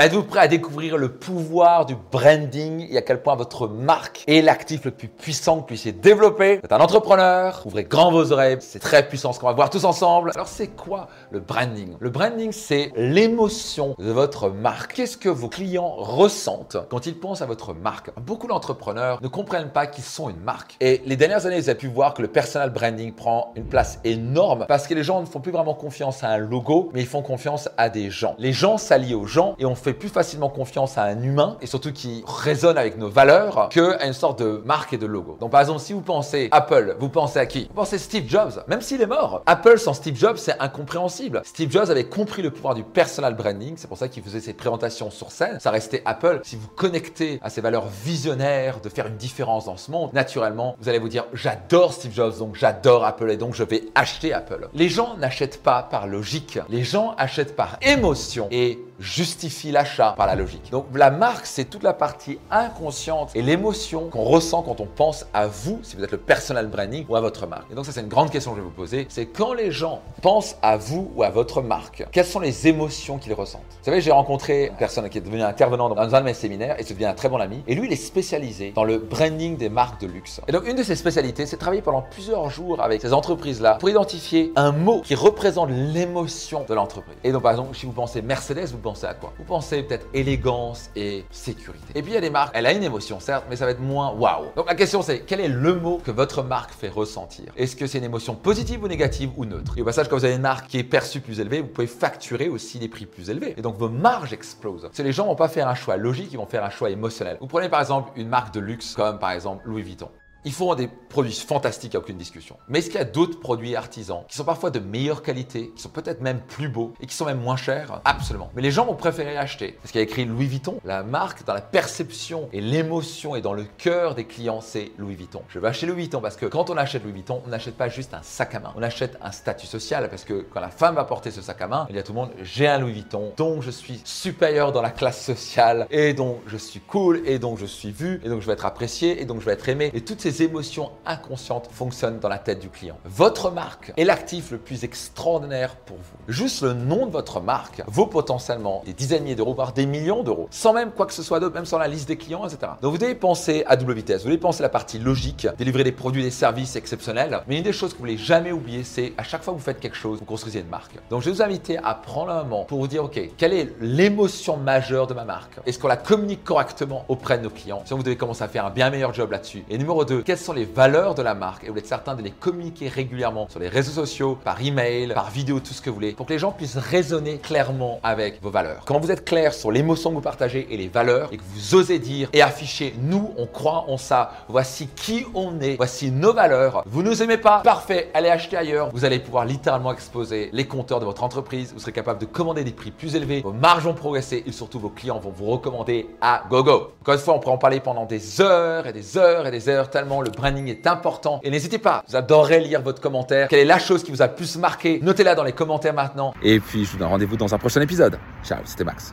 Êtes-vous prêt à découvrir le pouvoir du branding et à quel point votre marque est l'actif le plus puissant que vous puissiez développer? Vous êtes un entrepreneur, ouvrez grand vos oreilles, c'est très puissant ce qu'on va voir tous ensemble. Alors c'est quoi le branding? Le branding, c'est l'émotion de votre marque. Qu'est-ce que vos clients ressentent quand ils pensent à votre marque? Beaucoup d'entrepreneurs ne comprennent pas qu'ils sont une marque. Et les dernières années, vous avez pu voir que le personal branding prend une place énorme parce que les gens ne font plus vraiment confiance à un logo, mais ils font confiance à des gens. Les gens s'allient aux gens et on fait plus facilement confiance à un humain et surtout qui résonne avec nos valeurs qu'à une sorte de marque et de logo. Donc par exemple, si vous pensez Apple, vous pensez à qui? Vous pensez Steve Jobs, même s'il est mort. Apple sans Steve Jobs, c'est incompréhensible. Steve Jobs avait compris le pouvoir du personal branding, c'est pour ça qu'il faisait ses présentations sur scène. Ça restait Apple. Si vous connectez à ses valeurs visionnaires de faire une différence dans ce monde, naturellement, vous allez vous dire j'adore Steve Jobs, donc j'adore Apple et donc je vais acheter Apple. Les gens n'achètent pas par logique, les gens achètent par émotion et justifie l'achat par la logique. Donc la marque, c'est toute la partie inconsciente et l'émotion qu'on ressent quand on pense à vous, si vous êtes le personal branding ou à votre marque. Et donc ça, c'est une grande question que je vais vous poser. C'est quand les gens pensent à vous ou à votre marque, quelles sont les émotions qu'ils ressentent? Vous savez, j'ai rencontré une personne qui est devenue intervenant dans un de mes séminaires et se devient un très bon ami. Et lui, il est spécialisé dans le branding des marques de luxe. Et donc une de ses spécialités, c'est de travailler pendant plusieurs jours avec ces entreprises-là pour identifier un mot qui représente l'émotion de l'entreprise. Et donc par exemple, si vous pensez Mercedes, vous pensez à quoi? Vous pensez peut-être élégance et sécurité. Et puis il y a des marques, elle a une émotion certes, mais ça va être moins waouh. Donc la question c'est quel est le mot que votre marque fait ressentir? Est-ce que c'est une émotion positive ou négative ou neutre? Et au passage, quand vous avez une marque qui est perçue plus élevée, vous pouvez facturer aussi des prix plus élevés. Et donc vos marges explosent. Si les gens vont pas faire un choix logique, ils vont faire un choix émotionnel. Vous prenez par exemple une marque de luxe comme par exemple Louis Vuitton. Ils font des produits fantastiques, aucune discussion. Mais est-ce qu'il y a d'autres produits artisans qui sont parfois de meilleure qualité, qui sont peut-être même plus beaux et qui sont même moins chers? Absolument. Mais les gens vont préférer acheter. Parce qu'il y a écrit Louis Vuitton. La marque, dans la perception et l'émotion et dans le cœur des clients, c'est Louis Vuitton. Je vais acheter Louis Vuitton parce que quand on achète Louis Vuitton, on n'achète pas juste un sac à main. On achète un statut social parce que quand la femme va porter ce sac à main, il y a tout le monde, j'ai un Louis Vuitton, donc je suis supérieur dans la classe sociale et donc je suis cool et donc je suis vu et donc je vais être apprécié et donc je vais être aimé. Et toutes ces émotions inconsciente fonctionne dans la tête du client. Votre marque est l'actif le plus extraordinaire pour vous. Juste le nom de votre marque vaut potentiellement des dizaines de milliers d'euros, voire des millions d'euros, sans même quoi que ce soit d'autre, même sans la liste des clients, etc. Donc vous devez penser à double vitesse, vous devez penser à la partie logique, délivrer des produits, des services exceptionnels. Mais une des choses que vous voulez jamais oublier, c'est à chaque fois que vous faites quelque chose, vous construisez une marque. Donc je vais vous inviter à prendre un moment pour vous dire, ok, quelle est l'émotion majeure de ma marque? Est-ce qu'on la communique correctement auprès de nos clients? Sinon, vous devez commencer à faire un bien meilleur job là-dessus. Et numéro 2, quelles sont les valeurs de la marque. Et vous êtes certain de les communiquer régulièrement sur les réseaux sociaux, par email, par vidéo, tout ce que vous voulez, pour que les gens puissent raisonner clairement avec vos valeurs. Quand vous êtes clair sur l'émotion que vous partagez et les valeurs et que vous osez dire et afficher nous, on croit en ça, voici qui on est, voici nos valeurs, vous nous aimez pas, parfait, allez acheter ailleurs, vous allez pouvoir littéralement exposer les compteurs de votre entreprise, vous serez capable de commander des prix plus élevés, vos marges vont progresser et surtout vos clients vont vous recommander à gogo. Encore une fois, on pourrait en parler pendant des heures et des heures et des heures tellement le branding est important. Et n'hésitez pas, vous adorez lire votre commentaire. Quelle est la chose qui vous a le plus marqué? Notez-la dans les commentaires maintenant. Et puis, je vous donne rendez-vous dans un prochain épisode. Ciao, c'était Max.